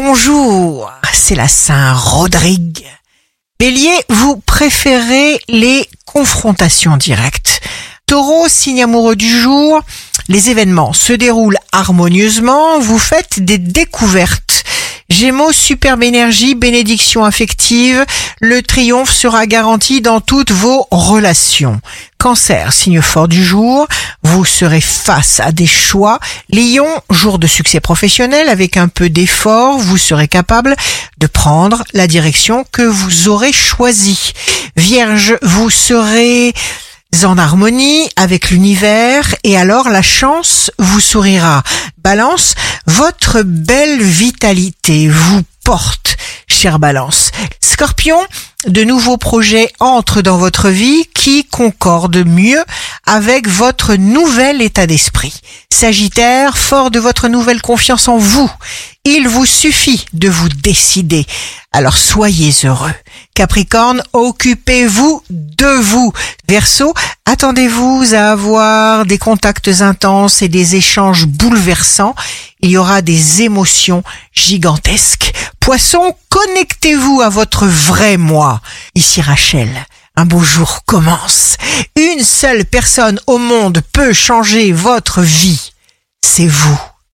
bonjour, c'est la Saint-Rodrigue. Bélier, vous préférez les confrontations directes. Taureau, signe amoureux du jour, les événements se déroulent harmonieusement, vous faites des découvertes. Gémeaux, superbe énergie, bénédiction affective, le triomphe sera garanti dans toutes vos relations. Cancer, signe fort du jour, vous serez face à des choix. Lion, jour de succès professionnel, avec un peu d'effort, vous serez capable de prendre la direction que vous aurez choisie. Vierge, vous serez en harmonie avec l'univers et alors la chance vous sourira. Balance, votre belle vitalité vous porte, chère Balance. Scorpion, de nouveaux projets entrent dans votre vie qui concordent mieux avec votre nouvel état d'esprit. Sagittaire, fort de votre nouvelle confiance en vous, il vous suffit de vous décider. Alors soyez heureux. Capricorne, occupez-vous de vous. Verseau, attendez-vous à avoir des contacts intenses et des échanges bouleversants. Il y aura des émotions gigantesques. Poisson, connectez-vous à votre vrai moi. Ici Rachel. Un beau jour commence. Une seule personne au monde peut changer votre vie. C'est vous.